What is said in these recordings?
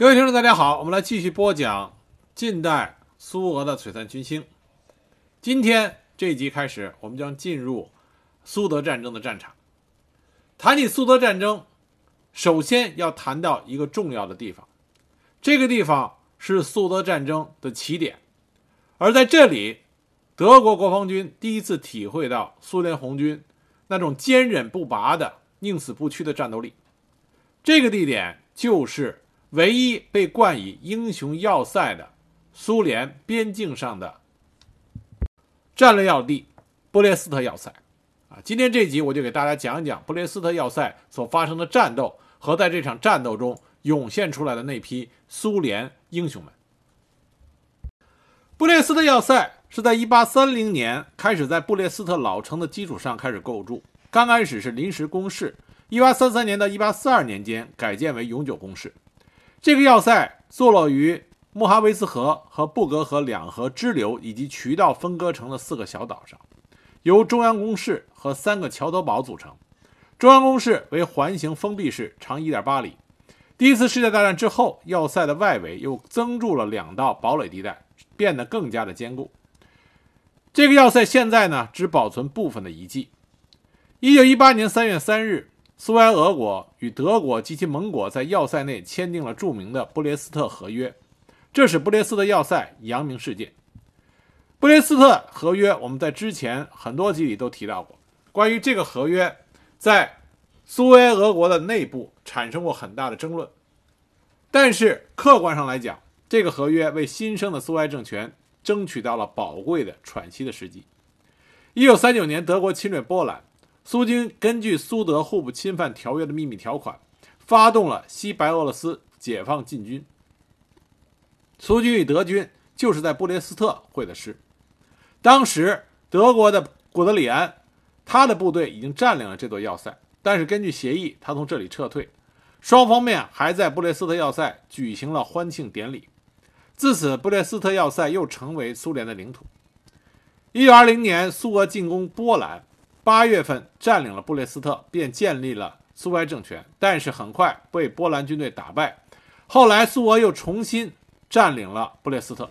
各位听众，大家好，我们来继续播讲近代苏俄的璀璨群星。今天这一集开始，我们将进入苏德战争的战场。谈起苏德战争，首先要谈到一个重要的地方，这个地方是苏德战争的起点，而在这里，德国国防军第一次体会到苏联红军那种坚韧不拔的、宁死不屈的战斗力。这个地点就是唯一被冠以英雄要塞的苏联边境上的战略要地——布列斯特要塞。啊，今天这集我就给大家讲一讲布列斯特要塞所发生的战斗和在这场战斗中涌现出来的那批苏联英雄们。布列斯特要塞是在1830年开始在布列斯特老城的基础上开始构筑，刚开始是临时工事，1833年到1842年间改建为永久工事。这个要塞坐落于穆哈维斯河和布格河两河支流以及渠道分割成的四个小岛上。由中央工事和三个桥头堡组成。中央工事为环形封闭式，长1.8里。第一次世界大战之后，要塞的外围又增筑了两道堡垒地带，变得更加的坚固。这个要塞现在呢，只保存部分的遗迹。1918年3月3日，苏维埃俄国与德国及其盟国在要塞内签订了著名的布列斯特合约，这使布列斯特要塞扬名世界。布列斯特合约，我们在之前很多集里都提到过。关于这个合约，在苏维埃俄国的内部产生过很大的争论。但是客观上来讲，这个合约为新生的苏维埃政权争取到了宝贵的喘息的时机。一九三九年，德国侵略波兰，苏军根据苏德互不侵犯条约的秘密条款，发动了西白俄罗斯解放进军。苏军与德军就是在布列斯特会的师。当时，德国的古德里安，他的部队已经占领了这座要塞，但是根据协议，他从这里撤退。双方面还在布列斯特要塞举行了欢庆典礼。自此，布列斯特要塞又成为苏联的领土。1920年，苏俄进攻波兰，8月份占领了布列斯特，便建立了苏维埃政权。但是很快被波兰军队打败。后来，苏俄又重新占领了布列斯特。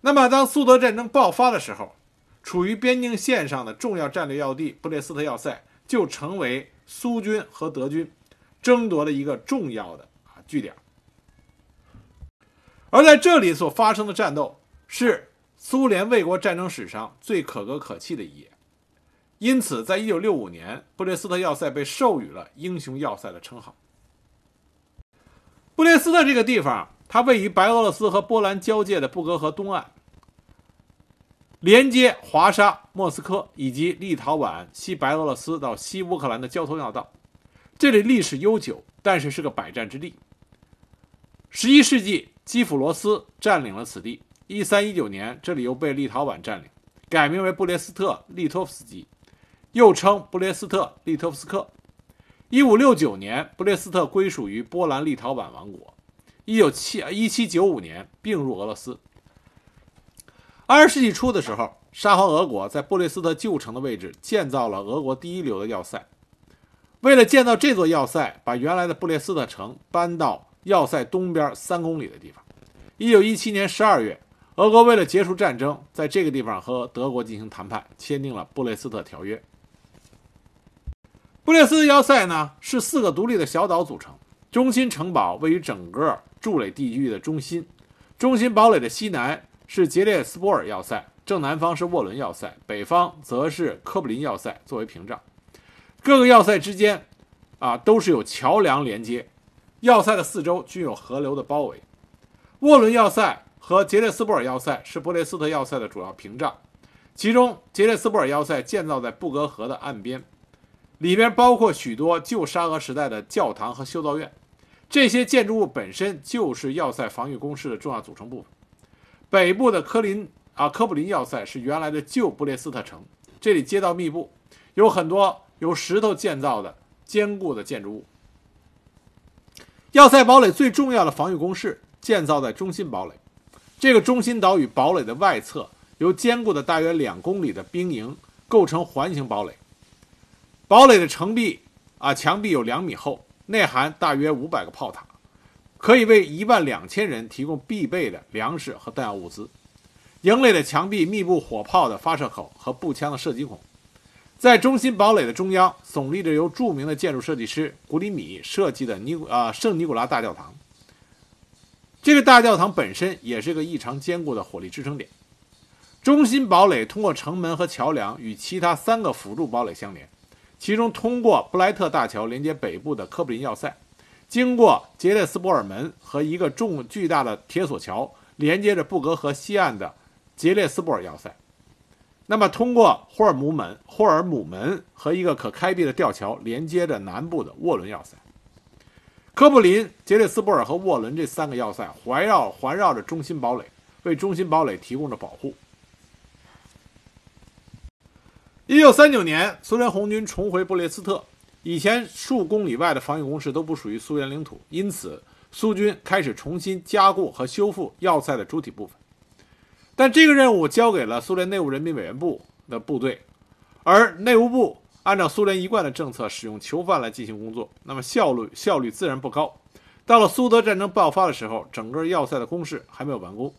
那么，当苏德战争爆发的时候，处于边境线上的重要战略要地布列斯特要塞就成为苏军和德军争夺的一个重要的啊据点。而在这里所发生的战斗是苏联卫国战争史上最可歌可泣的一页。因此，在一九六五年，布列斯特要塞被授予了“英雄要塞”的称号。布列斯特这个地方。它位于白俄罗斯和波兰交界的布格河东岸，连接华沙、莫斯科以及立陶宛、西白俄罗斯到西乌克兰的交通要道。这里历史悠久，但是是个百战之地。十一世纪，基辅罗斯占领了此地。一三一九年，这里又被立陶宛占领，改名为布列斯特利托夫斯基，又称布列斯特利特夫斯克。一五六九年，布列斯特归属于波兰立陶宛王国。一九七一七九五年并入俄罗斯。二十世纪初的时候，沙皇俄国在布列斯特旧城的位置建造了俄国第一流的要塞。为了建造这座要塞，把原来的布列斯特城搬到要塞东边三公里的地方。一九一七年十二月，俄国为了结束战争，在这个地方和德国进行谈判，签订了布列斯特条约。布列斯特要塞呢，是四个独立的小岛组成。中心城堡位于整个筑垒地区的中心，中心堡垒的西南是杰列斯波尔要塞，正南方是沃伦要塞，北方则是科布林要塞作为屏障。各个要塞之间，啊都是有桥梁连接。要塞的四周均有河流的包围。沃伦要塞和杰列斯波尔要塞是布列斯特要塞的主要屏障，其中杰列斯波尔要塞建造在布格河的岸边，里边包括许多旧沙俄时代的教堂和修道院。这些建筑物本身就是要塞防御工事的重要组成部分。北部的科林啊科布林要塞是原来的旧布列斯特城，这里街道密布，有很多由石头建造的坚固的建筑物。要塞堡垒最重要的防御工事建造在中心堡垒，这个中心岛屿堡垒的外侧由坚固的大约两公里的兵营构成环形堡垒。堡垒的城壁啊墙壁有两米厚。内含大约五百个炮塔，可以为一万两千人提供必备的粮食和弹药物资。营垒的墙壁密布火炮的发射口和步枪的射击孔。在中心堡垒的中央，耸立着由著名的建筑设计师古里米设计的尼古啊圣尼古拉大教堂。这个大教堂本身也是个异常坚固的火力支撑点。中心堡垒通过城门和桥梁与其他三个辅助堡垒相连，其中通过布莱特大桥连接北部的科布林要塞，经过杰列斯波尔门和一个重巨大的铁索桥连接着布格河西岸的杰列斯波尔要塞。那么，通过霍尔姆门、霍尔姆门和一个可开闭的吊桥连接着南部的沃伦要塞。科布林、杰列斯波尔和沃伦这三个要塞环绕环绕着中心堡垒，为中心堡垒提供着保护。一九三九年，苏联红军重回布列斯特，以前数公里外的防御工事都不属于苏联领土，因此苏军开始重新加固和修复要塞的主体部分。但这个任务交给了苏联内务人民委员部的部队，而内务部按照苏联一贯的政策，使用囚犯来进行工作，那么效率效率自然不高。到了苏德战争爆发的时候，整个要塞的工事还没有完工，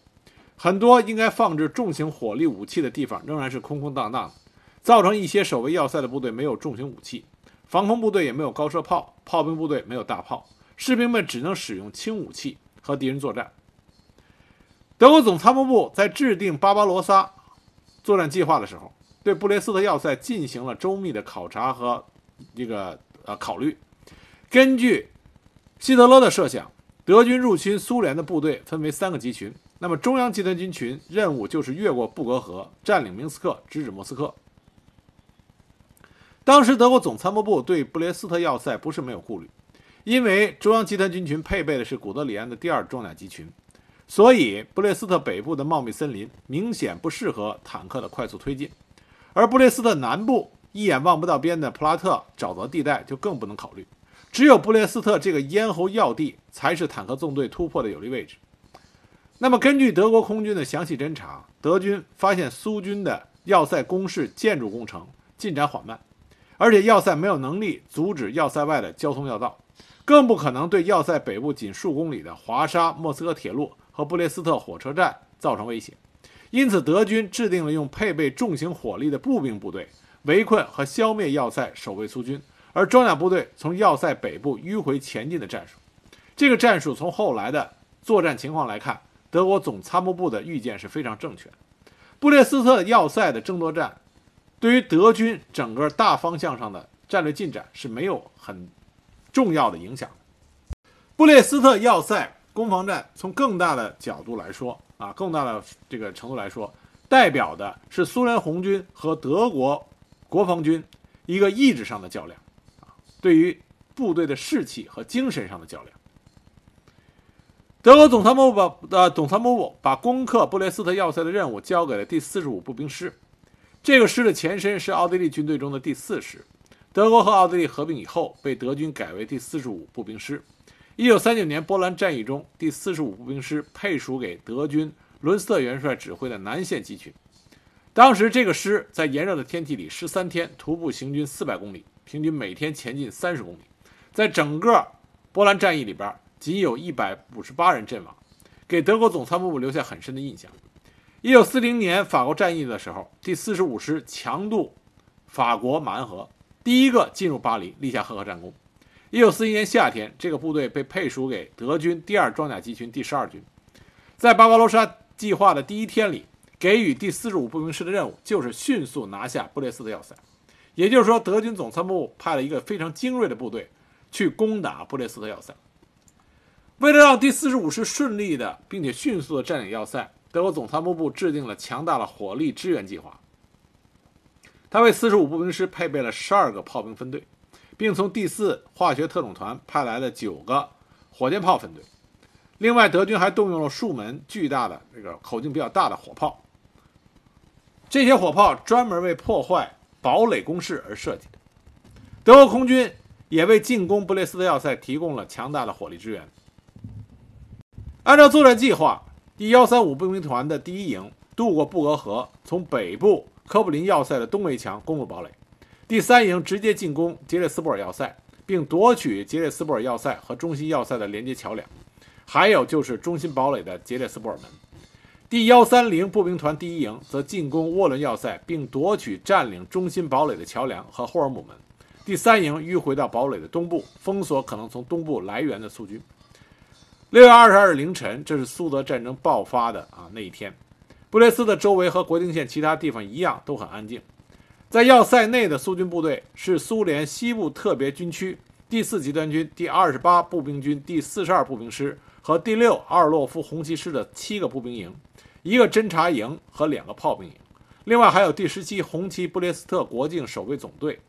很多应该放置重型火力武器的地方仍然是空空荡荡的，造成一些守卫要塞的部队没有重型武器，防空部队也没有高射炮，炮兵部队没有大炮，士兵们只能使用轻武器和敌人作战。德国总参谋部在制定巴巴罗萨作战计划的时候，对布列斯特要塞进行了周密的考察和这个呃考虑。根据希特勒的设想，德军入侵苏联的部队分为三个集群。那么中央集团军群任务就是越过布格河，占领明斯克，直指莫斯科。当时德国总参谋部对布列斯特要塞不是没有顾虑，因为中央集团军群配备的是古德里安的第二装甲集群。所以，布列斯特北部的茂密森林明显不适合坦克的快速推进，而布列斯特南部一眼望不到边的普拉特沼泽地带就更不能考虑。只有布列斯特这个咽喉要地才是坦克纵队突破的有利位置。那么，根据德国空军的详细侦查，德军发现苏军的要塞工事建筑工程进展缓慢，而且要塞没有能力阻止要塞外的交通要道，更不可能对要塞北部仅数公里的华沙莫斯科铁路。和布列斯特火车站造成威胁，因此德军制定了用配备重型火力的步兵部队围困和消灭要塞，守卫苏军，而装甲部队从要塞北部迂回前进的战术。这个战术从后来的作战情况来看，德国总参谋部的预见是非常正确的。布列斯特要塞的争夺战，对于德军整个大方向上的战略进展是没有很重要的影响。布列斯特要塞。攻防战从更大的角度来说啊，更大的这个程度来说，代表的是苏联红军和德国国防军一个意志上的较量啊，对于部队的士气和精神上的较量。德国总参谋部把呃总参谋部把攻克布列斯特要塞的任务交给了第四十五步兵师，这个师的前身是奥地利军队中的第四师，德国和奥地利合并以后被德军改为第四十五步兵师。一九三九年波兰战役中，第四十五步兵师配属给德军伦斯特元帅指挥的南线集群。当时这个师在炎热的天气里十三天徒步行军四百公里，平均每天前进三十公里。在整个波兰战役里边，仅有一百五十八人阵亡，给德国总参谋部留下很深的印象。一九四零年法国战役的时候，第四十五师强渡法国马恩河，第一个进入巴黎，立下赫赫战功。一九四一年夏天，这个部队被配属给德军第二装甲集群第十二军，在巴巴罗莎计划的第一天里，给予第四十五步兵师的任务就是迅速拿下布列斯特要塞。也就是说，德军总参谋部派了一个非常精锐的部队去攻打布列斯特要塞。为了让第四十五师顺利的并且迅速的占领要塞，德国总参谋部制定了强大的火力支援计划。他为四十五步兵师配备了十二个炮兵分队。并从第四化学特种团派来了九个火箭炮分队，另外德军还动用了数门巨大的这个口径比较大的火炮。这些火炮专门为破坏堡垒工事而设计的。德国空军也为进攻布列斯特要塞提供了强大的火力支援。按照作战计划，第幺三五步兵团的第一营渡过布格河，从北部科布林要塞的东围墙攻入堡垒。第三营直接进攻杰列斯布尔要塞，并夺取杰列斯布尔要塞和中心要塞的连接桥梁，还有就是中心堡垒的杰列斯布尔门。第幺三零步兵团第一营则进攻沃伦要塞，并夺取占领中心堡垒的桥梁和霍尔姆门。第三营迂回到堡垒的东部，封锁可能从东部来源的苏军。六月二十二日凌晨，这是苏德战争爆发的啊那一天。布列斯的周围和国境线其他地方一样都很安静。在要塞内的苏军部队是苏联西部特别军区第四集团军第二十八步兵军第四十二步兵师和第六阿尔洛夫红旗师的七个步兵营，一个侦察营和两个炮兵营，另外还有第十七红旗布列斯特国境守卫总队、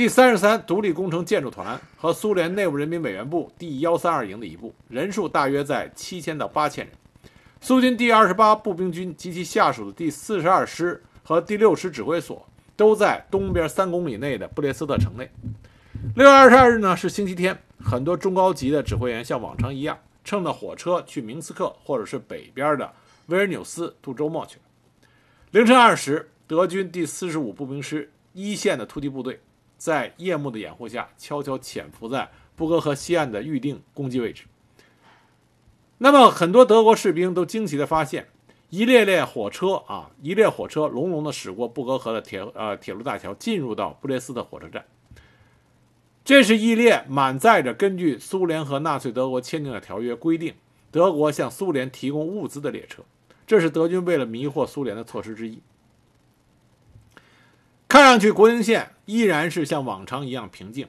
第三十三独立工程建筑团和苏联内务人民委员部第幺三二营的一部，人数大约在七千到八千人。苏军第二十八步兵军及其下属的第四十二师和第六师指挥所都在东边三公里内的布列斯特城内。六月二十二日呢是星期天，很多中高级的指挥员像往常一样，乘着火车去明斯克或者是北边的维尔纽斯度周末去了。凌晨二时，德军第四十五步兵师一线的突击部队在夜幕的掩护下，悄悄潜伏在布格河西岸的预定攻击位置。那么，很多德国士兵都惊奇地发现，一列列火车啊，一列火车隆隆地驶过布格河的铁呃铁路大桥，进入到布列斯特火车站。这是一列满载着根据苏联和纳粹德国签订的条约规定，德国向苏联提供物资的列车。这是德军为了迷惑苏联的措施之一。看上去，国境线依然是像往常一样平静。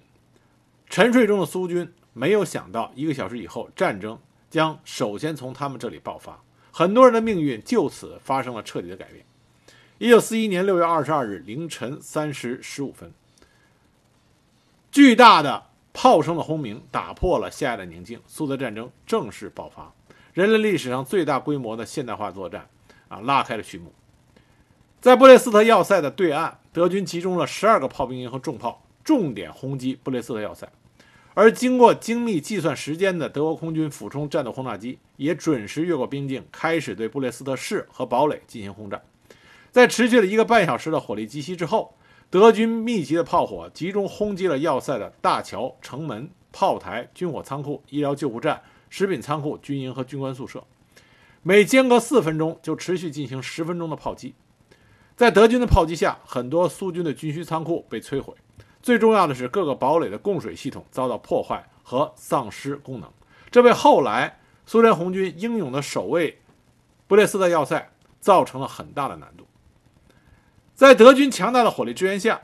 沉睡中的苏军没有想到，一个小时以后，战争。将首先从他们这里爆发，很多人的命运就此发生了彻底的改变。一九四一年六月二十二日凌晨三时十五分，巨大的炮声的轰鸣打破了夏夜的宁静，苏德战争正式爆发，人类历史上最大规模的现代化作战啊拉开了序幕。在布列斯特要塞的对岸，德军集中了十二个炮兵营和重炮，重点轰击布列斯特要塞。而经过精密计算时间的德国空军俯冲战斗轰炸机也准时越过边境，开始对布列斯特市和堡垒进行轰炸。在持续了一个半小时的火力集袭之后，德军密集的炮火集中轰击了要塞的大桥、城门、炮台、军火仓库、医疗救护站、食品仓库、军营和军官宿舍。每间隔四分钟就持续进行十分钟的炮击。在德军的炮击下，很多苏军的军需仓库被摧毁。最重要的是，各个堡垒的供水系统遭到破坏和丧失功能，这为后来苏联红军英勇的守卫布列斯特要塞造成了很大的难度。在德军强大的火力支援下，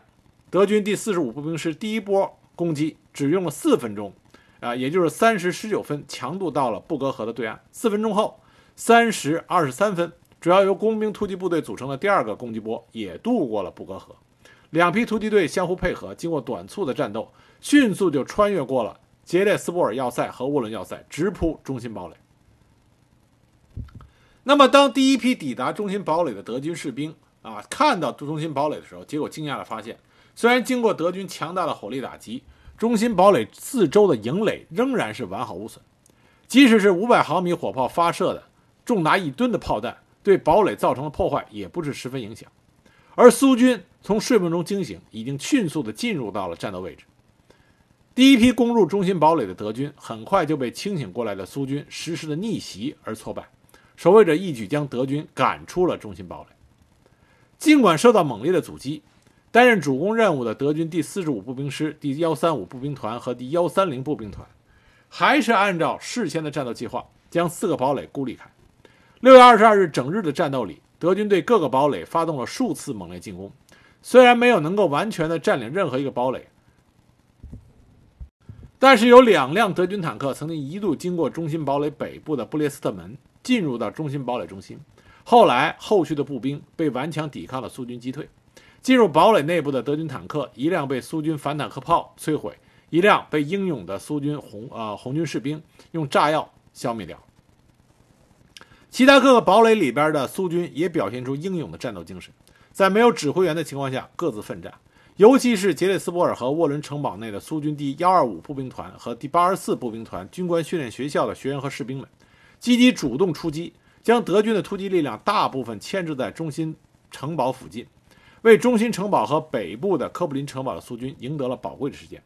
德军第四十五步兵师第一波攻击只用了四分钟，啊，也就是三时十九分，强渡到了布格河的对岸。四分钟后，三时二十三分，主要由工兵突击部队组成的第二个攻击波也渡过了布格河。两批突击队相互配合，经过短促的战斗，迅速就穿越过了杰列斯波尔要塞和沃伦要塞，直扑中心堡垒。那么，当第一批抵达中心堡垒的德军士兵啊，看到中心堡垒的时候，结果惊讶地发现，虽然经过德军强大的火力打击，中心堡垒四周的营垒仍然是完好无损，即使是五百毫米火炮发射的重达一吨的炮弹，对堡垒造成的破坏也不是十分影响。而苏军从睡梦中惊醒，已经迅速地进入到了战斗位置。第一批攻入中心堡垒的德军，很快就被清醒过来的苏军实施了逆袭而挫败。守卫者一举将德军赶出了中心堡垒。尽管受到猛烈的阻击，担任主攻任务的德军第四十五步兵师第幺三五步兵团和第幺三零步兵团，还是按照事先的战斗计划，将四个堡垒孤立开。六月二十二日整日的战斗里。德军对各个堡垒发动了数次猛烈进攻，虽然没有能够完全的占领任何一个堡垒，但是有两辆德军坦克曾经一度经过中心堡垒北部的布列斯特门，进入到中心堡垒中心。后来，后续的步兵被顽强抵抗的苏军击退。进入堡垒内部的德军坦克，一辆被苏军反坦克炮摧毁，一辆被英勇的苏军红呃红军士兵用炸药消灭掉。其他各个堡垒里边的苏军也表现出英勇的战斗精神，在没有指挥员的情况下各自奋战。尤其是杰列斯波尔和沃伦城堡内的苏军第幺二五步兵团和第八十四步兵团军官训练学校的学员和士兵们，积极主动出击，将德军的突击力量大部分牵制在中心城堡附近，为中心城堡和北部的科布林城堡的苏军赢得了宝贵的时间。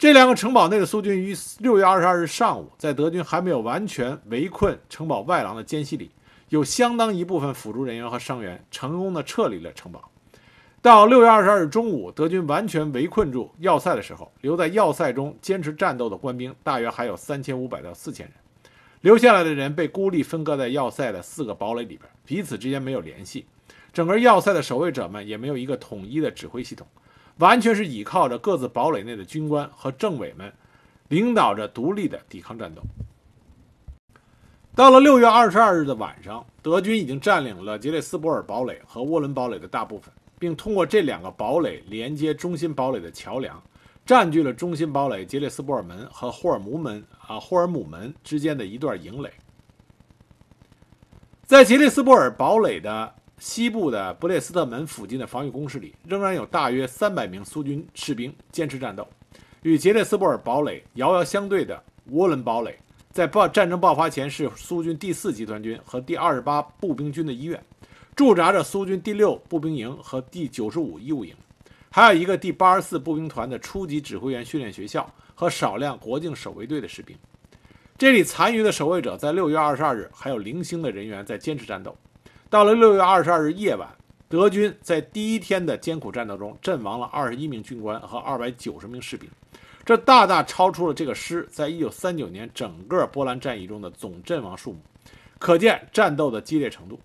这两个城堡内的苏军于六月二十二日上午，在德军还没有完全围困城堡外廊的间隙里，有相当一部分辅助人员和伤员成功的撤离了城堡。到六月二十二日中午，德军完全围困住要塞的时候，留在要塞中坚持战斗的官兵大约还有三千五百到四千人。留下来的人被孤立分割在要塞的四个堡垒里边，彼此之间没有联系。整个要塞的守卫者们也没有一个统一的指挥系统，完全是依靠着各自堡垒内的军官和政委们，领导着独立的抵抗战斗。到了六月二十二日的晚上，德军已经占领了杰列斯波尔堡垒和沃伦堡垒的大部分。并通过这两个堡垒连接中心堡垒的桥梁，占据了中心堡垒杰列斯波尔门和霍尔姆门啊霍尔姆门之间的一段营垒。在杰列斯波尔堡垒的西部的布列斯特门附近的防御工事里，仍然有大约三百名苏军士兵坚持战斗。与杰列斯布尔堡垒遥遥相对的沃伦堡垒，在爆战争爆发前是苏军第四集团军和第二十八步兵军的医院。驻扎着苏军第六步兵营和第九十五医务营，还有一个第八十四步兵团的初级指挥员训练学校和少量国境守卫队的士兵。这里残余的守卫者在六月二十二日还有零星的人员在坚持战斗。到了六月二十二日夜晚，德军在第一天的艰苦战斗中阵亡了二十一名军官和二百九十名士兵，这大大超出了这个师在一九三九年整个波兰战役中的总阵亡数目，可见战斗的激烈程度。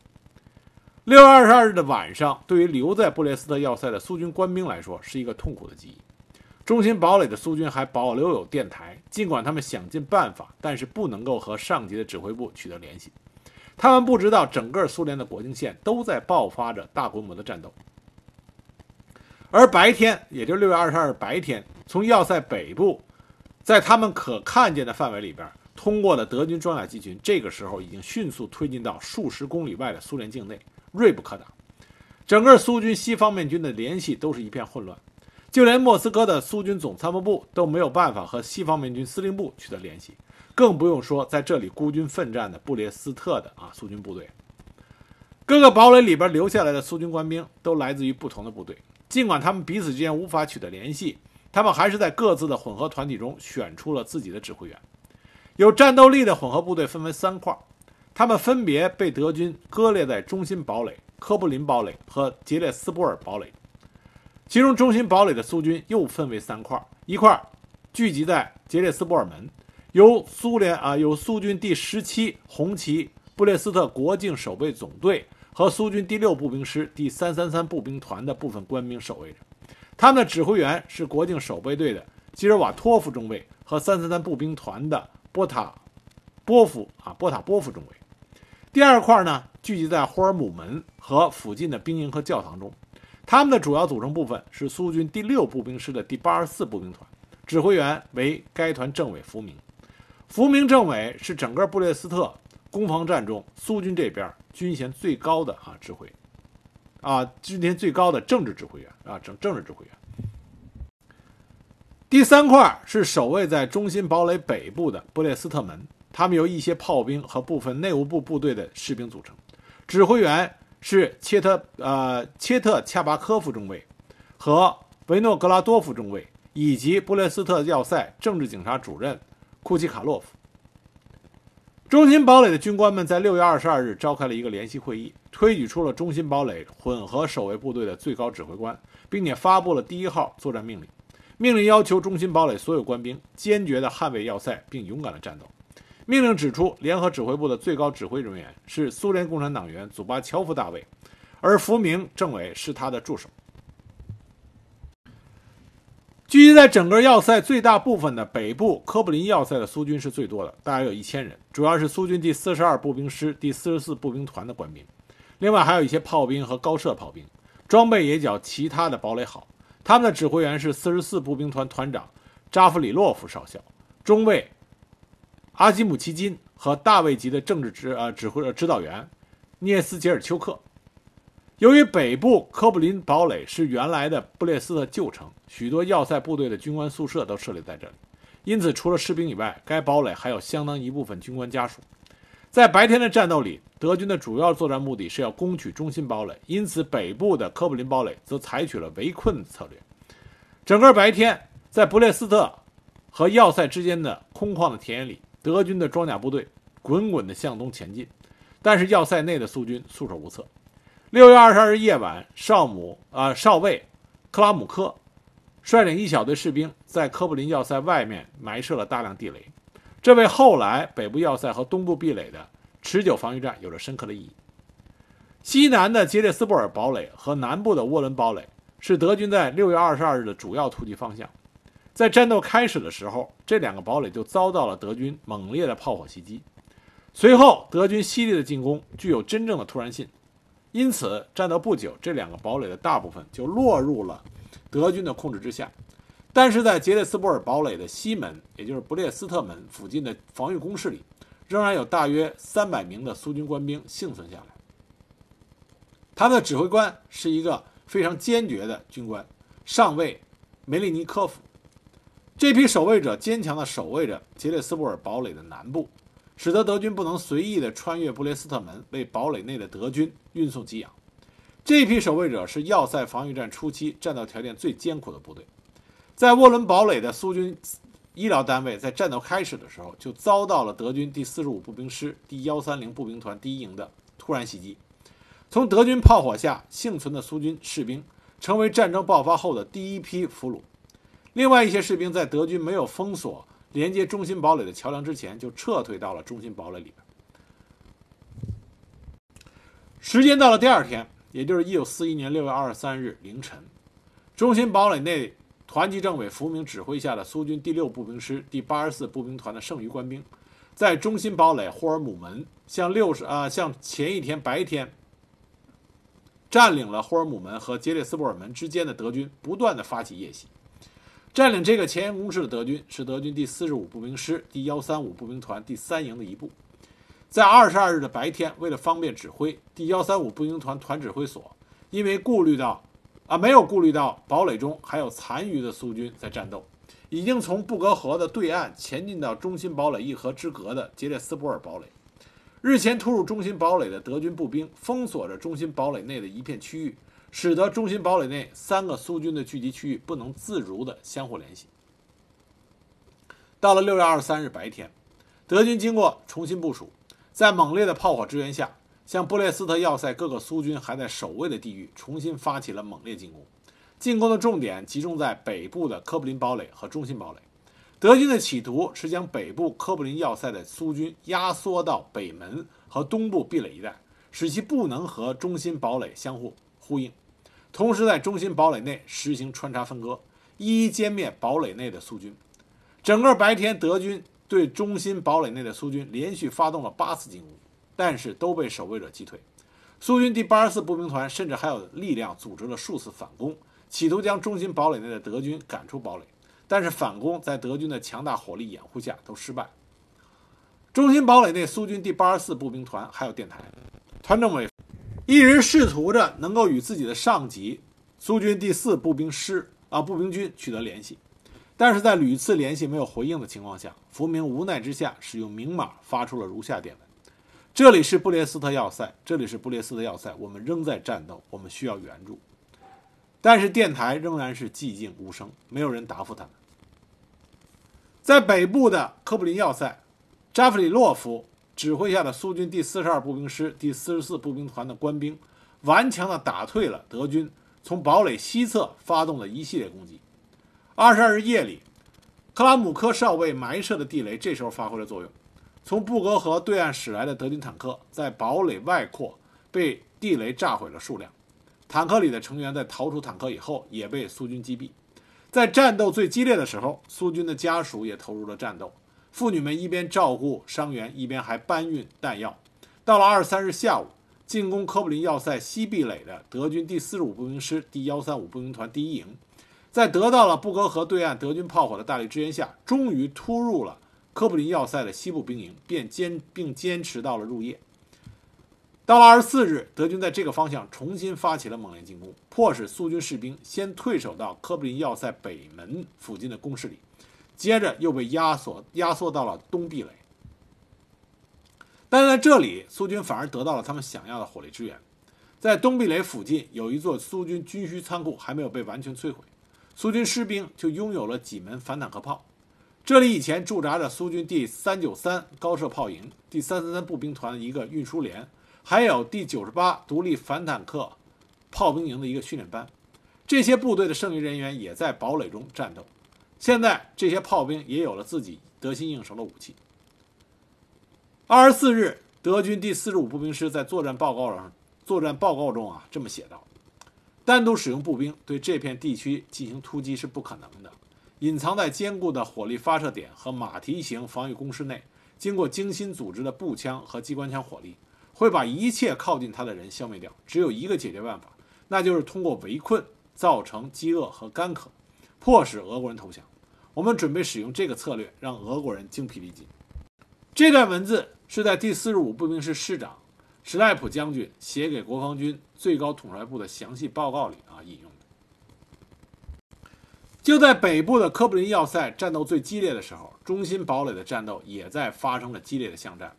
六月二十二日的晚上，对于留在布列斯特要塞的苏军官兵来说，是一个痛苦的记忆。中心堡垒的苏军还保留有电台，尽管他们想尽办法，但是不能够和上级的指挥部取得联系。他们不知道整个苏联的国境线都在爆发着大规模的战斗。而白天，也就是六月二十二日白天，从要塞北部，在他们可看见的范围里边，通过了德军装甲机群，这个时候已经迅速推进到数十公里外的苏联境内。锐不可挡，整个苏军西方面军的联系都是一片混乱，就连莫斯科的苏军总参谋部都没有办法和西方面军司令部取得联系，更不用说在这里孤军奋战的布列斯特的啊苏军部队。各个堡垒里边留下来的苏军官兵都来自于不同的部队，尽管他们彼此之间无法取得联系，他们还是在各自的混合团体中选出了自己的指挥员。有战斗力的混合部队分为三块。他们分别被德军割裂在中心堡垒、科布林堡垒和杰列斯波尔堡垒。其中，中心堡垒的苏军又分为三块：一块聚集在杰列斯波尔门，由苏联啊，由苏军第十七红旗布列斯特国境守备总队和苏军第六步兵师第三三三步兵团的部分官兵守卫着。他们的指挥员是国境守备队的基尔瓦托夫中尉和三三三步兵团的波塔波夫啊波塔波夫中尉。第二块呢，聚集在霍尔姆门和附近的兵营和教堂中。他们的主要组成部分是苏军第六步兵师的第八十四步兵团，指挥员为该团政委福明。福明政委是整个布列斯特攻防战中苏军这边军衔最高的啊指挥，啊军衔最高的政治指挥员啊政政治指挥员。第三块是守卫在中心堡垒北部的布列斯特门。他们由一些炮兵和部分内务部部队的士兵组成，指挥员是切特呃切特恰巴科夫中尉和维诺格拉多夫中尉，以及布列斯特要塞政治警察主任库奇卡洛夫。中心堡垒的军官们在六月二十二日召开了一个联席会议，推举出了中心堡垒混合守卫部队的最高指挥官，并且发布了第一号作战命令，命令要求中心堡垒所有官兵坚决地捍卫要塞，并勇敢地战斗。命令指出，联合指挥部的最高指挥人员是苏联共产党员祖巴乔夫大尉，而福明政委是他的助手。聚集在整个要塞最大部分的北部科布林要塞的苏军是最多的，大约有一千人，主要是苏军第四十二步兵师第四十四步兵团的官兵，另外还有一些炮兵和高射炮兵，装备也较其他的堡垒好。他们的指挥员是四十四步兵团团长扎夫里洛夫少校，中尉。阿基姆奇金和大卫级的政治指呃指挥呃指导员涅斯杰尔丘克。由于北部科布林堡垒是原来的布列斯特旧城，许多要塞部队的军官宿舍都设立在这里，因此除了士兵以外，该堡垒还有相当一部分军官家属。在白天的战斗里，德军的主要作战目的是要攻取中心堡垒，因此北部的科布林堡垒则采取了围困策略。整个白天，在布列斯特。和要塞之间的空旷的田野里，德军的装甲部队滚滚地向东前进，但是要塞内的苏军束手无策。六月二十二日夜晚，少姆啊少尉克拉姆科率领一小队士兵在科布林要塞外面埋设了大量地雷，这为后来北部要塞和东部壁垒的持久防御战有着深刻的意义。西南的杰列斯布尔堡垒和南部的沃伦堡垒是德军在六月二十二日的主要突击方向。在战斗开始的时候，这两个堡垒就遭到了德军猛烈的炮火袭击。随后，德军犀利的进攻具有真正的突然性，因此战斗不久，这两个堡垒的大部分就落入了德军的控制之下。但是在杰列斯布尔堡垒的西门，也就是布列斯特门附近的防御工事里，仍然有大约三百名的苏军官兵幸存下来。他的指挥官是一个非常坚决的军官，上尉梅利尼科夫。这批守卫者坚强地守卫着杰列斯布尔堡垒的南部，使得德军不能随意地穿越布列斯特门为堡垒内的德军运送给养。这批守卫者是要塞防御战初期战斗条件最艰苦的部队。在沃伦堡垒的苏军医疗单位在战斗开始的时候就遭到了德军第四十五步兵师第幺三零步兵团第一营的突然袭击。从德军炮火下幸存的苏军士兵成为战争爆发后的第一批俘虏。另外一些士兵在德军没有封锁连接中心堡垒的桥梁之前，就撤退到了中心堡垒里边。时间到了第二天，也就是一九四一年六月二十三日凌晨，中心堡垒内团级政委福明指挥下的苏军第六步兵师第八十四步兵团的剩余官兵，在中心堡垒霍尔姆门向六十啊向前一天白天占领了霍尔姆门和杰列斯布尔门之间的德军不断的发起夜袭。占领这个前沿工事的德军是德军第四十五步兵师第幺三五步兵团第三营的一部。在二十二日的白天，为了方便指挥，第幺三五步兵团团指挥所因为顾虑到，啊，没有顾虑到堡垒中还有残余的苏军在战斗，已经从布格河的对岸前进到中心堡垒一河之隔的杰列斯波尔堡垒。日前突入中心堡垒的德军步兵封锁着中心堡垒内的一片区域。使得中心堡垒内三个苏军的聚集区域不能自如地相互联系。到了六月二十三日白天，德军经过重新部署，在猛烈的炮火支援下，向布列斯特要塞各个苏军还在守卫的地域重新发起了猛烈进攻。进攻的重点集中在北部的科布林堡垒和中心堡垒。德军的企图是将北部科布林要塞的苏军压缩到北门和东部壁垒一带，使其不能和中心堡垒相互呼应。同时，在中心堡垒内实行穿插分割，一一歼灭堡垒内的苏军。整个白天，德军对中心堡垒内的苏军连续发动了八次进攻，但是都被守卫者击退。苏军第八十四步兵团甚至还有力量组织了数次反攻，企图将中心堡垒内的德军赶出堡垒，但是反攻在德军的强大火力掩护下都失败。中心堡垒内苏军第八十四步兵团还有电台，团政委。一直试图着能够与自己的上级苏军第四步兵师啊步兵军取得联系，但是在屡次联系没有回应的情况下，福明无奈之下使用明码发出了如下电文：“这里是布列斯特要塞，这里是布列斯特要塞，我们仍在战斗，我们需要援助。”但是电台仍然是寂静无声，没有人答复他们。在北部的科布林要塞，扎弗里洛夫。指挥下的苏军第四十二步兵师第四十四步兵团的官兵，顽强地打退了德军从堡垒西侧发动的一系列攻击。二十二日夜里，克拉姆科少尉埋设的地雷这时候发挥了作用。从布格河对岸驶来的德军坦克在堡垒外扩被地雷炸毁了数辆，坦克里的成员在逃出坦克以后也被苏军击毙。在战斗最激烈的时候，苏军的家属也投入了战斗。妇女们一边照顾伤员，一边还搬运弹药。到了二十三日下午，进攻科布林要塞西壁垒的德军第四十五步兵师第幺三五步兵团第一营，在得到了布格河对岸德军炮火的大力支援下，终于突入了科布林要塞的西部兵营，便坚并坚持到了入夜。到了二十四日，德军在这个方向重新发起了猛烈进攻，迫使苏军士兵先退守到科布林要塞北门附近的工事里。接着又被压缩压缩到了东壁垒，但在这里，苏军反而得到了他们想要的火力支援。在东壁垒附近有一座苏军军需仓库还没有被完全摧毁，苏军士兵就拥有了几门反坦克炮。这里以前驻扎着苏军第三九三高射炮营、第三三三步兵团的一个运输连，还有第九十八独立反坦克炮兵营的一个训练班。这些部队的剩余人员也在堡垒中战斗。现在这些炮兵也有了自己得心应手的武器。二十四日，德军第四十五步兵师在作战报告上作战报告中啊这么写道：单独使用步兵对这片地区进行突击是不可能的。隐藏在坚固的火力发射点和马蹄形防御工事内，经过精心组织的步枪和机关枪火力，会把一切靠近他的人消灭掉。只有一个解决办法，那就是通过围困造成饥饿和干渴，迫使俄国人投降。我们准备使用这个策略，让俄国人精疲力尽。这段文字是在第四十五步兵师师长史赖普将军写给国防军最高统帅部的详细报告里啊引用的。就在北部的科布林要塞战斗最激烈的时候，中心堡垒的战斗也在发生了激烈的巷战。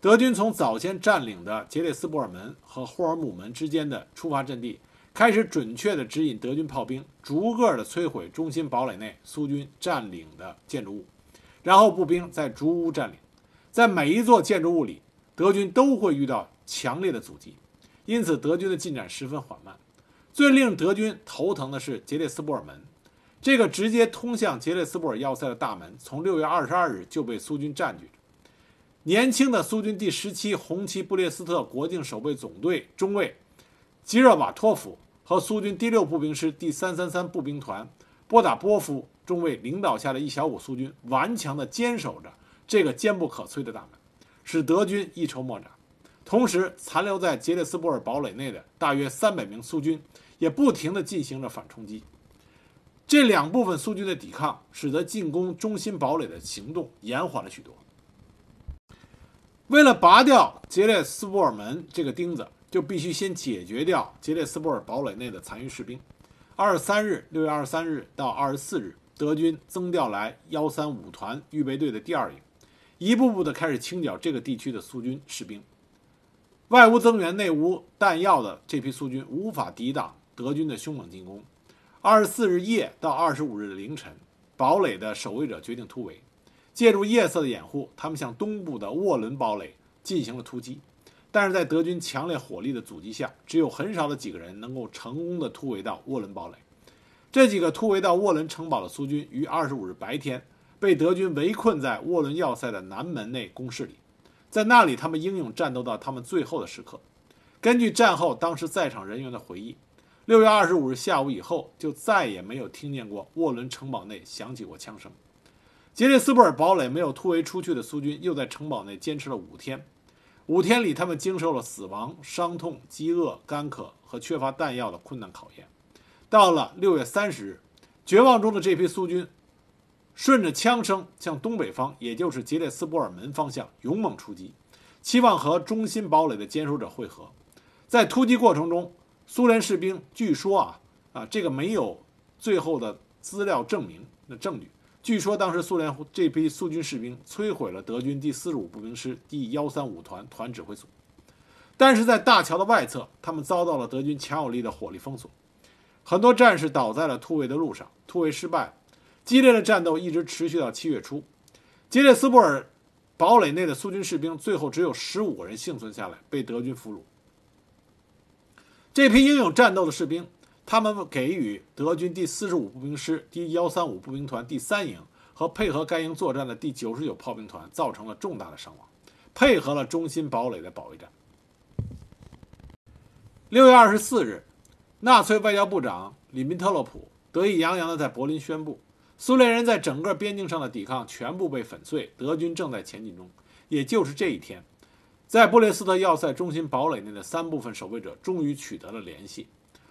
德军从早先占领的杰列斯波尔门和霍尔姆门之间的出发阵地，开始准确地指引德军炮兵，逐个地摧毁中心堡垒内苏军占领的建筑物，然后步兵再逐屋占领。在每一座建筑物里，德军都会遇到强烈的阻击，因此德军的进展十分缓慢。最令德军头疼的是杰列斯布尔门。这个直接通向杰列斯布尔要塞的大门，从六月二十二日就被苏军占据着。年轻的苏军第十七红旗布列斯特国境守备总队中尉吉热瓦托夫和苏军第六步兵师第三三三步兵团波达波夫中尉领导下的一小股苏军，顽强地坚守着这个坚不可摧的大门，使德军一筹莫展。同时，残留在杰列斯波尔堡垒内的大约三百名苏军，也不停地进行着反冲击。这两部分苏军的抵抗，使得进攻中心堡垒的行动延缓了许多。为了拔掉杰列斯波尔门这个钉子，就必须先解决掉杰列斯布尔堡垒内的残余士兵。二十三日，六月二十三日到二十四日，德军增调来幺三五团预备队的第二营，一步步的开始清剿这个地区的苏军士兵。外无增援、内无弹药的这批苏军，无法抵挡德军的凶猛进攻。二十四日夜到二十五日凌晨，堡垒的守卫者决定突围，借助夜色的掩护，他们向东部的沃伦堡垒进行了突击。但是在德军强烈火力的阻击下，只有很少的几个人能够成功的突围到沃伦堡垒。这几个突围到沃伦城堡的苏军，于二十五日白天被德军围困在沃伦要塞的南门内工事里，在那里，他们英勇战斗到他们最后的时刻。根据战后当时在场人员的回忆。六月二十五日下午以后，就再也没有听见过沃伦城堡内响起过枪声。杰列斯布尔堡垒没有突围出去的苏军，又在城堡内坚持了五天。五天里，他们经受了死亡、伤痛、饥饿、干渴和缺乏弹药的困难考验。到了六月三十日，绝望中的这批苏军，顺着枪声向东北方，也就是杰列斯波尔门方向勇猛出击，期望和中心堡垒的坚守者会合。在突击过程中，苏联士兵据说啊啊，这个没有最后的资料证明的证据。据说当时苏联这批苏军士兵摧毁了德军第四十五步兵师第幺三五团团指挥所，但是在大桥的外侧，他们遭到了德军强有力的火力封锁，很多战士倒在了突围的路上，突围失败。激烈的战斗一直持续到七月初，吉列斯波尔堡垒内的苏军士兵最后只有十五个人幸存下来，被德军俘虏。这批英勇战斗的士兵，他们给予德军第四十五步兵师第幺三五步兵团第三营和配合该营作战的第九十九炮兵团造成了重大的伤亡，配合了中心堡垒的保卫战。六月二十四日，纳粹外交部长里宾特洛普得意洋洋地在柏林宣布，苏联人在整个边境上的抵抗全部被粉碎，德军正在前进中。也就是这一天。在布列斯特要塞中心堡垒内的三部分守卫者终于取得了联系。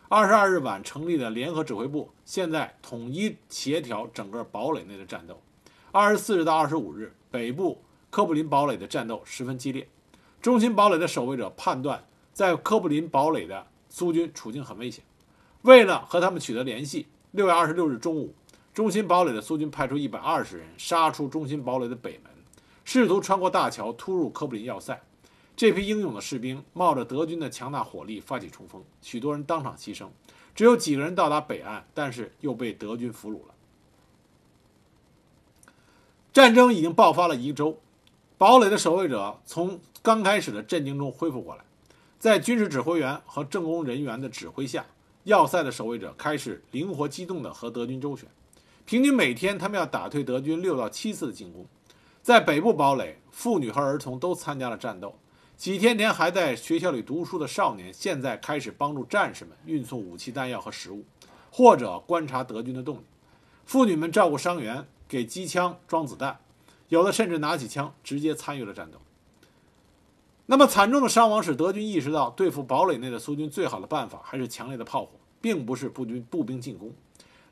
二十二日晚成立的联合指挥部现在统一协调整个堡垒内的战斗。二十四日到二十五日，北部科布林堡垒的战斗十分激烈。中心堡垒的守卫者判断，在科布林堡垒的苏军处境很危险。为了和他们取得联系，六月二十六日中午，中心堡垒的苏军派出一百二十人杀出中心堡垒的北门，试图穿过大桥突入科布林要塞。这批英勇的士兵冒着德军的强大火力发起冲锋，许多人当场牺牲，只有几个人到达北岸，但是又被德军俘虏了。战争已经爆发了一周，堡垒的守卫者从刚开始的震惊中恢复过来，在军事指挥员和政工人员的指挥下，要塞的守卫者开始灵活机动地和德军周旋。平均每天，他们要打退德军六到七次的进攻。在北部堡垒，妇女和儿童都参加了战斗。几天前还在学校里读书的少年，现在开始帮助战士们运送武器弹药和食物，或者观察德军的动静。妇女们照顾伤员，给机枪装子弹，有的甚至拿起枪直接参与了战斗。那么惨重的伤亡使德军意识到，对付堡垒内的苏军最好的办法还是强烈的炮火，并不是步军步兵进攻。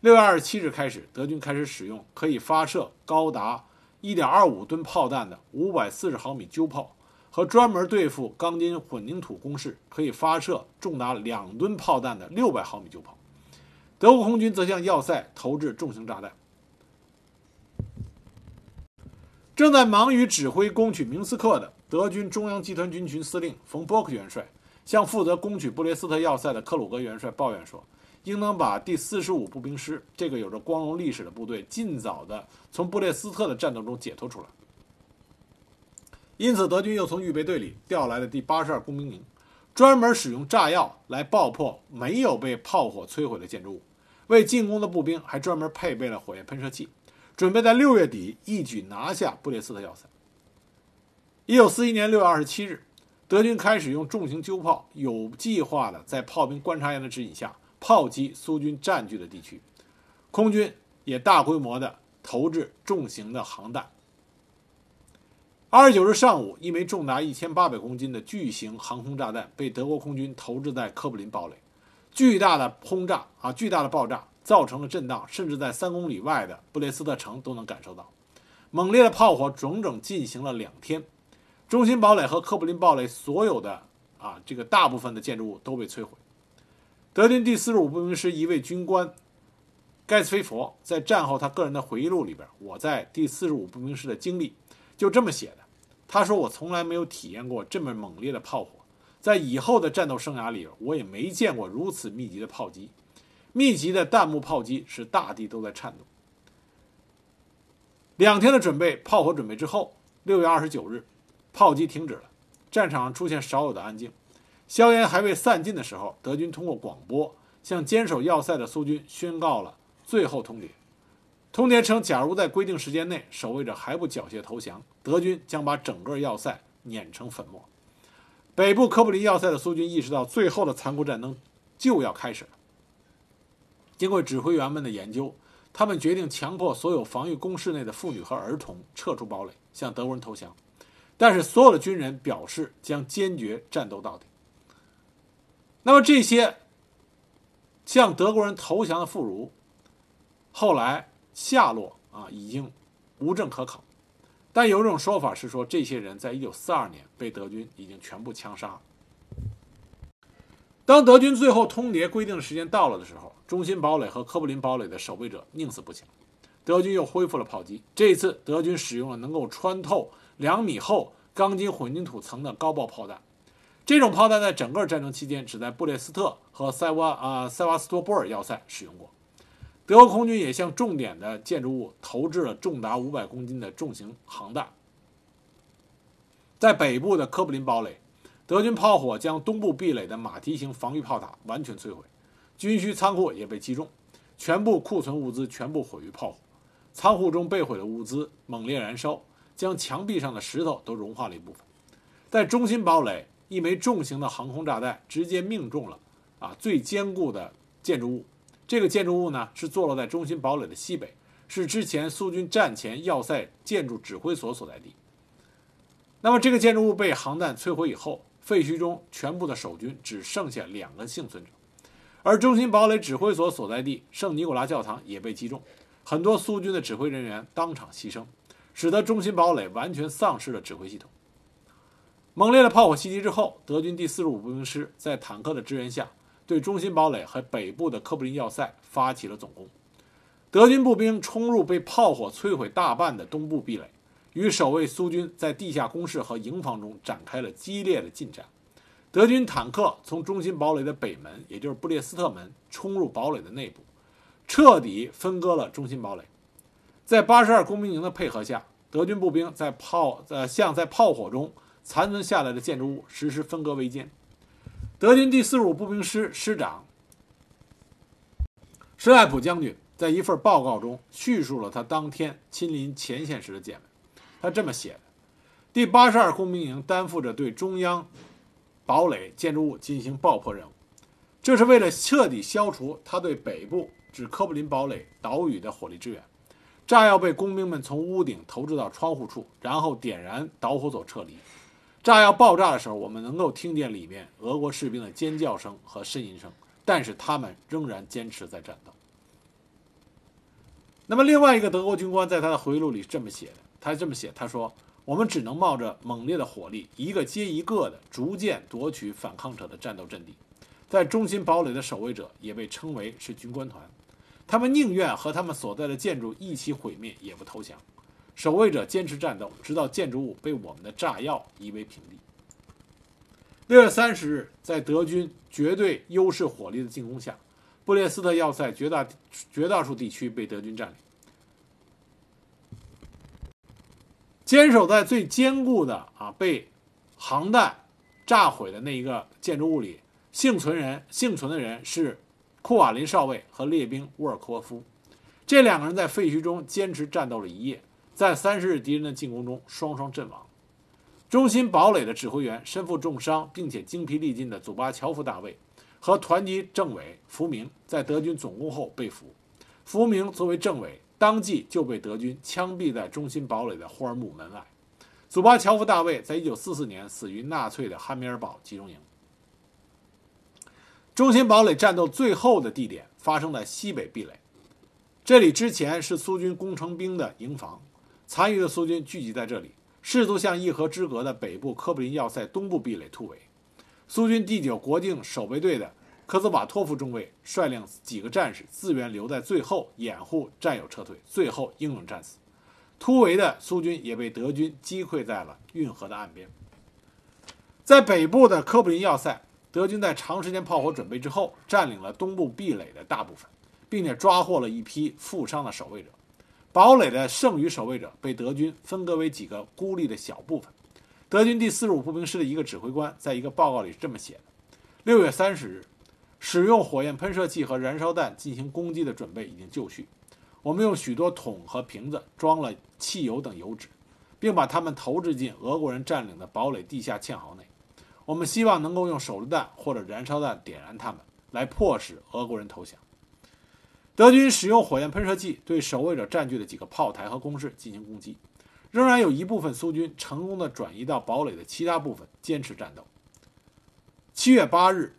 六月二十七日开始，德军开始使用可以发射高达一点二五吨炮弹的五百四十毫米鸠炮，和专门对付钢筋混凝土工事可以发射重达两吨炮弹的六百毫米鸠炮。德国空军则向要塞投掷重型炸弹。正在忙于指挥攻取明斯克的德军中央集团军群司令冯·波克元帅，向负责攻取布列斯特要塞的克鲁格元帅抱怨说。应当把第四十五步兵师这个有着光荣历史的部队尽早的从布列斯特的战斗中解脱出来。因此，德军又从预备队里调来了第八十二工兵营，专门使用炸药来爆破没有被炮火摧毁的建筑物。为进攻的步兵还专门配备了火焰喷射器，准备在六月底一举拿下布列斯特要塞。一九四一年六月二十七日，德军开始用重型鸠炮有计划的在炮兵观察员的指引下。炮击苏军占据的地区，空军也大规模的投掷重型的航弹。二十九日上午，一枚重达一千八百公斤的巨型航空炸弹被德国空军投掷在科布林堡垒，巨大的轰炸啊，巨大的爆炸造成了震荡，甚至在三公里外的布列斯特城都能感受到。猛烈的炮火整整进行了两天，中心堡垒和科布林堡垒所有的啊这个大部分的建筑物都被摧毁。德军第四十五步兵师一位军官盖茨菲佛在战后他个人的回忆录里边，我在第四十五步兵师的经历就这么写的。他说：“我从来没有体验过这么猛烈的炮火，在以后的战斗生涯里，我也没见过如此密集的炮击。密集的弹幕炮击使大地都在颤动。”两天的准备，炮火准备之后，六月二十九日，炮击停止了，战场上出现少有的安静。硝烟还未散尽的时候，德军通过广播向坚守要塞的苏军宣告了最后通牒。通牒称，假如在规定时间内守卫者还不缴械投降，德军将把整个要塞碾成粉末。北部科布林要塞的苏军意识到，最后的残酷战争就要开始了。经过指挥员们的研究，他们决定强迫所有防御工事内的妇女和儿童撤出堡垒，向德国人投降。但是，所有的军人表示将坚决战斗到底。那么这些向德国人投降的妇孺，后来下落啊已经无证可考，但有一种说法是说，这些人在一九四二年被德军已经全部枪杀。当德军最后通牒规定的时间到了的时候，中心堡垒和科布林堡垒的守卫者宁死不降，德军又恢复了炮击。这一次，德军使用了能够穿透两米厚钢筋混凝土层的高爆炮弹。这种炮弹在整个战争期间只在布列斯特和塞瓦啊塞瓦斯托波尔要塞使用过。德国空军也向重点的建筑物投掷了重达五百公斤的重型航弹。在北部的科布林堡垒，德军炮火将东部壁垒的马蹄形防御炮塔完全摧毁，军需仓库也被击中，全部库存物资全部毁于炮火。仓库中被毁的物资猛烈燃烧，将墙壁上的石头都融化了一部分。在中心堡垒。一枚重型的航空炸弹直接命中了啊最坚固的建筑物。这个建筑物呢是坐落在中心堡垒的西北，是之前苏军战前要塞建筑指挥所所在地。那么这个建筑物被航弹摧毁以后，废墟中全部的守军只剩下两个幸存者，而中心堡垒指挥所所在地圣尼古拉教堂也被击中，很多苏军的指挥人员当场牺牲，使得中心堡垒完全丧失了指挥系统。猛烈的炮火袭击之后，德军第四十五步兵师在坦克的支援下，对中心堡垒和北部的科布林要塞发起了总攻。德军步兵冲入被炮火摧毁大半的东部壁垒，与守卫苏军在地下工事和营房中展开了激烈的进展。德军坦克从中心堡垒的北门，也就是布列斯特门，冲入堡垒的内部，彻底分割了中心堡垒。在八十二工兵营的配合下，德军步兵在炮呃向在炮火中残存下来的建筑物实施分割围歼。德军第四十五步兵师师长施耐普将军在一份报告中叙述了他当天亲临前线时的见闻。他这么写的：第八十二工兵营担负着对中央堡垒建筑物进行爆破任务，这是为了彻底消除他对北部至科布林堡垒岛屿的火力支援。炸药被工兵们从屋顶投掷到窗户处，然后点燃导火索撤离。炸药爆炸的时候，我们能够听见里面俄国士兵的尖叫声和呻吟声，但是他们仍然坚持在战斗。那么，另外一个德国军官在他的回忆录里这么写的，他这么写，他说：“我们只能冒着猛烈的火力，一个接一个的逐渐夺取反抗者的战斗阵地。在中心堡垒的守卫者也被称为是军官团。”他们宁愿和他们所在的建筑一起毁灭，也不投降。守卫者坚持战斗，直到建筑物被我们的炸药夷为平地。六月三十日，在德军绝对优势火力的进攻下，布列斯特要塞绝大绝大数地区被德军占领。坚守在最坚固的啊被航弹炸毁的那一个建筑物里，幸存人幸存的人是。库瓦林少尉和列兵沃尔科夫，这两个人在废墟中坚持战斗了一夜，在三十日敌人的进攻中双双阵亡。中心堡垒的指挥员身负重伤并且精疲力尽的祖巴乔夫大尉和团级政委福明在德军总攻后被俘。福明作为政委，当即就被德军枪毙在中心堡垒的霍尔姆门外。祖巴乔夫大尉在一九四四年死于纳粹的汉密尔堡集中营。中心堡垒战斗最后的地点发生在西北壁垒，这里之前是苏军工程兵的营房，残余的苏军聚集在这里，试图向一河之隔的北部科布林要塞东部壁垒突围。苏军第九国境守备队的科兹瓦托夫中尉率领几个战士自愿留在最后掩护战友撤退，最后英勇战死。突围的苏军也被德军击溃在了运河的岸边，在北部的科布林要塞。德军在长时间炮火准备之后，占领了东部壁垒的大部分，并且抓获了一批负伤的守卫者。堡垒的剩余守卫者被德军分割为几个孤立的小部分。德军第四十五步兵师的一个指挥官在一个报告里是这么写的：六月三十日，使用火焰喷射器和燃烧弹进行攻击的准备已经就绪。我们用许多桶和瓶子装了汽油等油脂，并把它们投掷进俄国人占领的堡垒地下堑壕内。我们希望能够用手榴弹或者燃烧弹点燃它们，来迫使俄国人投降。德军使用火焰喷射器对守卫者占据的几个炮台和工事进行攻击，仍然有一部分苏军成功的转移到堡垒的其他部分，坚持战斗。七月八日，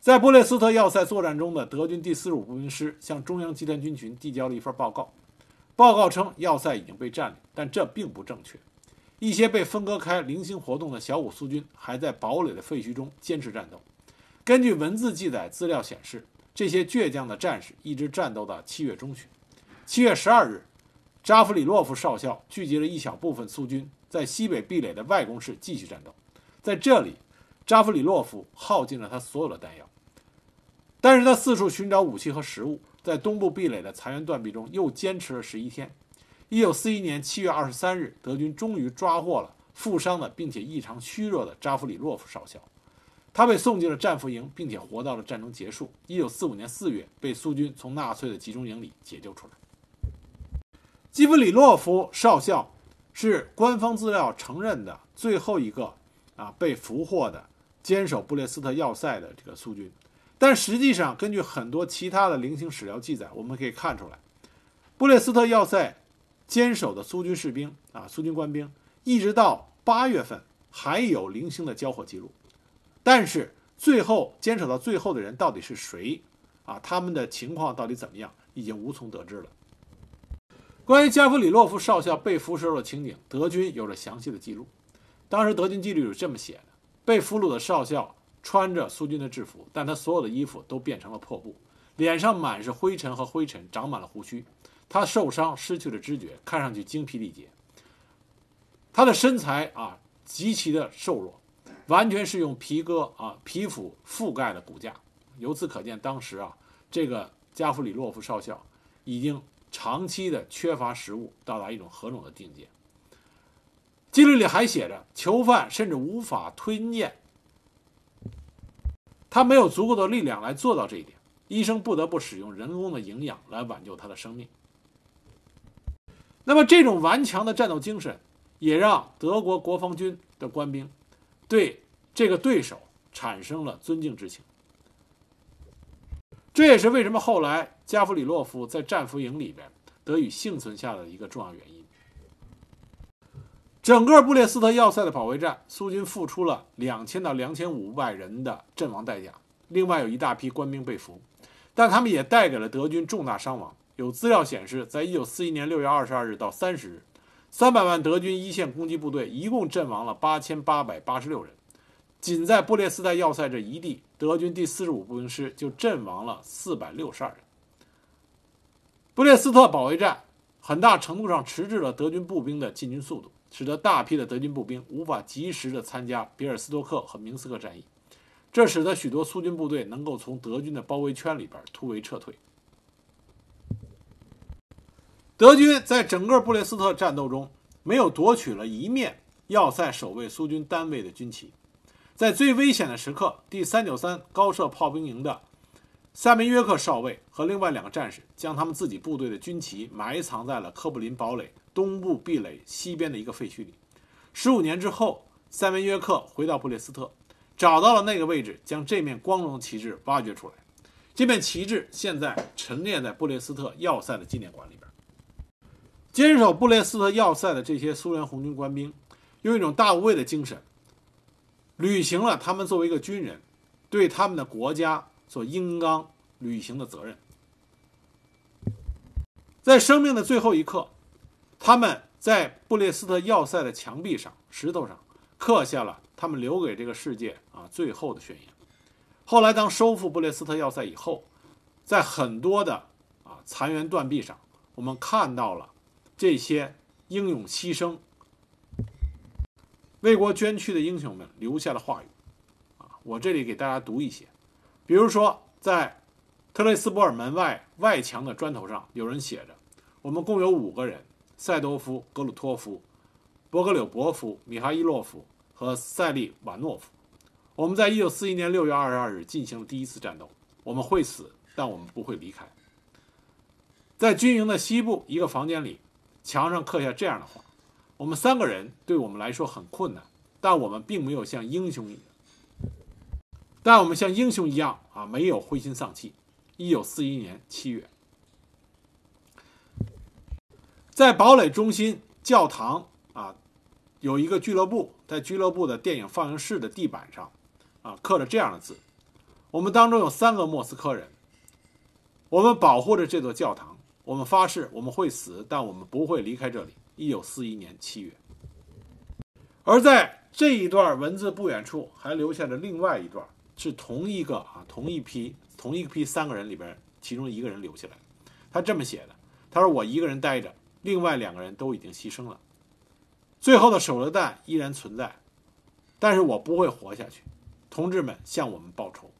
在布列斯特要塞作战中的德军第四十五步兵师向中央集团军群递交了一份报告，报告称要塞已经被占领，但这并不正确。一些被分割开、零星活动的小股苏军还在堡垒的废墟中坚持战斗。根据文字记载资料显示，这些倔强的战士一直战斗到七月中旬。七月十二日，扎夫里洛夫少校聚集了一小部分苏军，在西北壁垒的外攻势继续战斗。在这里，扎夫里洛夫耗尽了他所有的弹药，但是他四处寻找武器和食物，在东部壁垒的残垣断壁中又坚持了十一天。一九四一年七月二十三日，德军终于抓获了负伤的并且异常虚弱的扎夫里洛夫少校，他被送进了战俘营，并且活到了战争结束。一九四五年四月，被苏军从纳粹的集中营里解救出来。基夫里洛夫少校是官方资料承认的最后一个啊被俘获的坚守布列斯特要塞的这个苏军，但实际上，根据很多其他的零星史料记载，我们可以看出来，布列斯特要塞。坚守的苏军士兵啊，苏军官兵，一直到八月份还有零星的交火记录，但是最后坚守到最后的人到底是谁啊？他们的情况到底怎么样，已经无从得知了。关于加夫里洛夫少校被俘时候的情景，德军有着详细的记录。当时德军记录是这么写的：被俘虏的少校穿着苏军的制服，但他所有的衣服都变成了破布，脸上满是灰尘和灰尘，长满了胡须。他受伤，失去了知觉，看上去精疲力竭。他的身材啊，极其的瘦弱，完全是用皮革啊皮肤覆盖的骨架。由此可见，当时啊，这个加夫里洛夫少校已经长期的缺乏食物到达一种何种的境界。纪律里还写着，囚犯甚至无法吞咽，他没有足够的力量来做到这一点，医生不得不使用人工的营养来挽救他的生命。那么，这种顽强的战斗精神，也让德国国防军的官兵对这个对手产生了尊敬之情。这也是为什么后来加夫里洛夫在战俘营里边得以幸存下的一个重要原因。整个布列斯特要塞的保卫战，苏军付出了两千到两千五百人的阵亡代价，另外有一大批官兵被俘，但他们也带给了德军重大伤亡。有资料显示，在一九四一年六月二十二日到三十日，三百万德军一线攻击部队一共阵亡了八千八百八十六人。仅在布列斯特要塞这一地，德军第四十五步兵师就阵亡了四百六十二人。布列斯特保卫战很大程度上迟滞了德军步兵的进军速度。使得大批的德军步兵无法及时的参加比尔斯托克和明斯克战役，这使得许多苏军部队能够从德军的包围圈里边突围撤退。德军在整个布列斯特战斗中没有夺取了一面要塞守卫苏军单位的军旗，在最危险的时刻，第三九三高射炮兵营的萨梅约克少尉和另外两个战士将他们自己部队的军旗埋藏在了科布林堡垒。东部壁垒西边的一个废墟里，十五年之后，塞梅约克回到布列斯特，找到了那个位置，将这面光荣旗帜挖掘出来。这面旗帜现在陈列在布列斯特要塞的纪念馆里边。坚守布列斯特要塞的这些苏联红军官兵，用一种大无畏的精神，履行了他们作为一个军人对他们的国家所应当履行的责任。在生命的最后一刻。他们在布列斯特要塞的墙壁上、石头上刻下了他们留给这个世界啊最后的宣言。后来，当收复布列斯特要塞以后，在很多的啊残垣断壁上，我们看到了这些英勇牺牲、为国捐躯的英雄们留下的话语。啊，我这里给大家读一些，比如说，在特雷斯博尔门外外墙的砖头上，有人写着：“我们共有五个人。”塞多夫、格鲁托夫、博格柳伯夫、米哈伊洛夫和塞利瓦诺夫，我们在1941年6月22日进行了第一次战斗。我们会死，但我们不会离开。在军营的西部一个房间里，墙上刻下这样的话：“我们三个人对我们来说很困难，但我们并没有像英雄一样，但我们像英雄一样啊，没有灰心丧气。”1941 年7月。在堡垒中心教堂啊，有一个俱乐部，在俱乐部的电影放映室的地板上，啊，刻着这样的字：“我们当中有三个莫斯科人，我们保护着这座教堂，我们发誓我们会死，但我们不会离开这里。”一九四一年七月。而在这一段文字不远处，还留下着另外一段，是同一个啊，同一批同一批三个人里边，其中一个人留下来他这么写的：“他说我一个人待着。”另外两个人都已经牺牲了，最后的手榴弹依然存在，但是我不会活下去。同志们向我们报仇。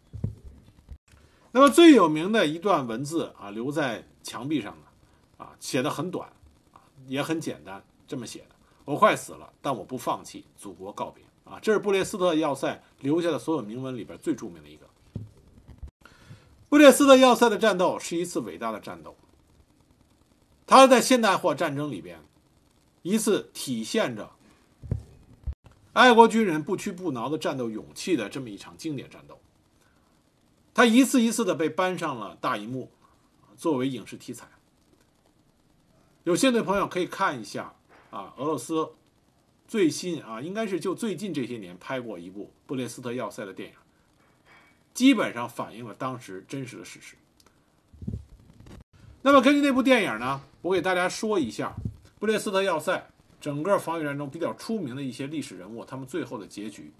那么最有名的一段文字啊，留在墙壁上的啊，写的很短啊，也很简单，这么写的：我快死了，但我不放弃，祖国告别啊！这是布列斯特要塞留下的所有铭文里边最著名的一个。布列斯特要塞的战斗是一次伟大的战斗。他在现代化战争里边，一次体现着爱国军人不屈不挠的战斗勇气的这么一场经典战斗。他一次一次的被搬上了大荧幕，作为影视题材。有兴趣的朋友可以看一下啊，俄罗斯最新啊，应该是就最近这些年拍过一部布列斯特要塞的电影，基本上反映了当时真实的事实。那么根据那部电影呢？我给大家说一下布列斯特要塞整个防御战中比较出名的一些历史人物，他们最后的结局。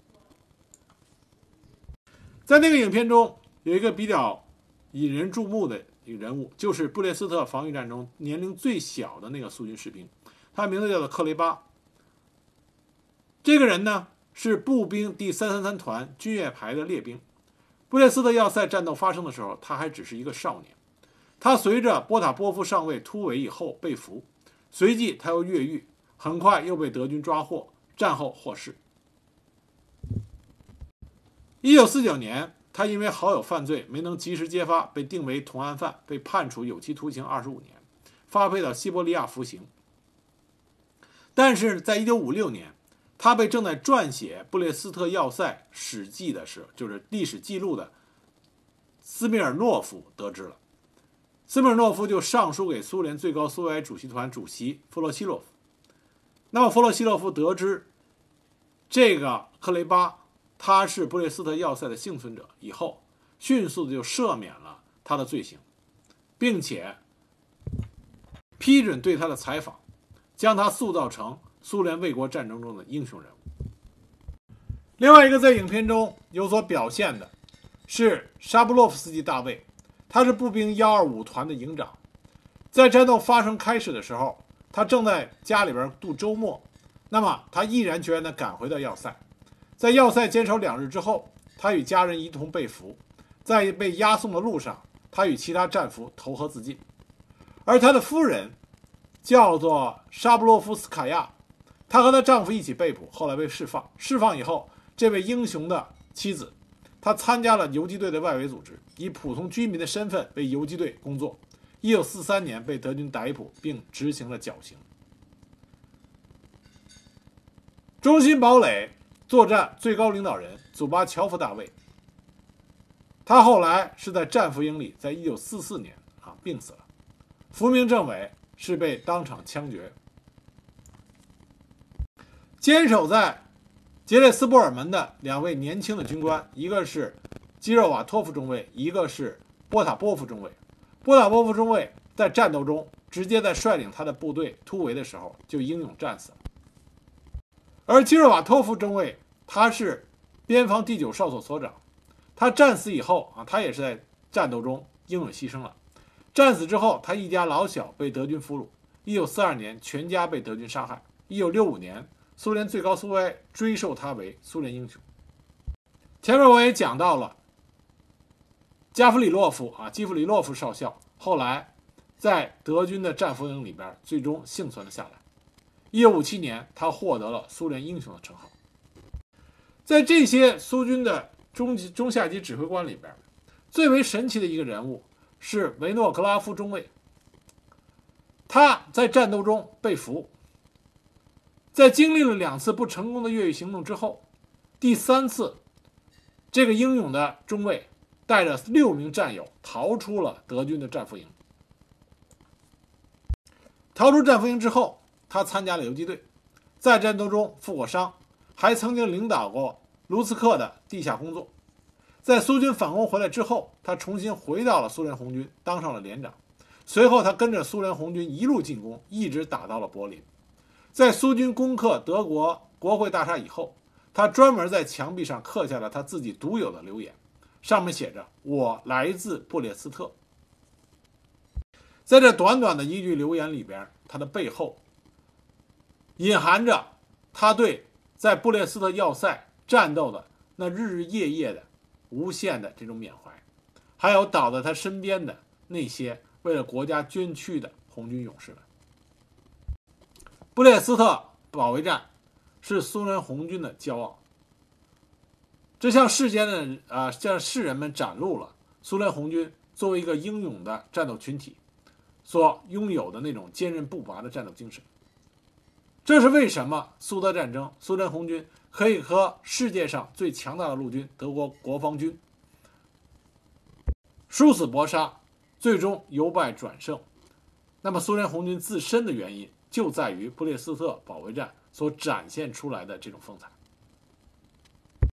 在那个影片中，有一个比较引人注目的人物，就是布列斯特防御战中年龄最小的那个苏军士兵，他名字叫做克雷巴。这个人呢是步兵第三三三团军乐排的列兵。布列斯特要塞战斗发生的时候，他还只是一个少年。他随着波塔波夫上尉突围以后被俘，随即他又越狱，很快又被德军抓获，战后获释。一九四九年，他因为好友犯罪没能及时揭发，被定为同案犯，被判处有期徒刑二十五年，发配到西伯利亚服刑。但是在一九五六年，他被正在撰写布列斯特要塞史记的时，就是历史记录的斯米尔诺夫得知了。斯米尔诺夫就上书给苏联最高苏维埃主席团主席弗洛西洛夫。那么弗洛西洛夫得知这个克雷巴。他是布列斯特要塞的幸存者，以后迅速的就赦免了他的罪行，并且批准对他的采访，将他塑造成苏联卫国战争中的英雄人物。另外一个在影片中有所表现的是沙布洛夫斯基大尉，他是步兵幺二五团的营长，在战斗发生开始的时候，他正在家里边度周末，那么他毅然决然地赶回到要塞。在要塞坚守两日之后，他与家人一同被俘。在被押送的路上，他与其他战俘投河自尽。而他的夫人叫做沙布洛夫斯卡娅，她和她丈夫一起被捕，后来被释放。释放以后，这位英雄的妻子，她参加了游击队的外围组织，以普通居民的身份为游击队工作。一九四三年被德军逮捕并执行了绞刑。中心堡垒。作战最高领导人祖巴乔夫大尉，他后来是在战俘营里，在一九四四年啊病死了。福明政委是被当场枪决。坚守在杰列斯波尔门的两位年轻的军官，一个是基热瓦托夫中尉，一个是波塔波夫中尉。波塔波夫中尉在战斗中直接在率领他的部队突围的时候就英勇战死了。而基洛瓦托夫中尉，他是边防第九哨所所长，他战死以后啊，他也是在战斗中英勇牺牲了。战死之后，他一家老小被德军俘虏。一九四二年，全家被德军杀害。一九六五年，苏联最高苏维埃追授他为苏联英雄。前面我也讲到了，加夫里洛夫啊，基夫里洛夫少校，后来在德军的战俘营里边，最终幸存了下来。一九五七年，他获得了苏联英雄的称号。在这些苏军的中级、中下级指挥官里边，最为神奇的一个人物是维诺格拉夫中尉。他在战斗中被俘，在经历了两次不成功的越狱行动之后，第三次，这个英勇的中尉带着六名战友逃出了德军的战俘营。逃出战俘营之后。他参加了游击队，在战斗中负过伤，还曾经领导过卢茨克的地下工作。在苏军反攻回来之后，他重新回到了苏联红军，当上了连长。随后，他跟着苏联红军一路进攻，一直打到了柏林。在苏军攻克德国国会大厦以后，他专门在墙壁上刻下了他自己独有的留言，上面写着：“我来自布列斯特。”在这短短的一句留言里边，他的背后。隐含着他对在布列斯特要塞战斗的那日日夜夜的无限的这种缅怀，还有倒在他身边的那些为了国家捐躯的红军勇士们。布列斯特保卫战是苏联红军的骄傲，这向世间的啊向世人们展露了苏联红军作为一个英勇的战斗群体所拥有的那种坚韧不拔的战斗精神。这是为什么苏德战争，苏联红军可以和世界上最强大的陆军德国国防军殊死搏杀，最终由败转胜。那么，苏联红军自身的原因就在于布列斯特保卫战所展现出来的这种风采。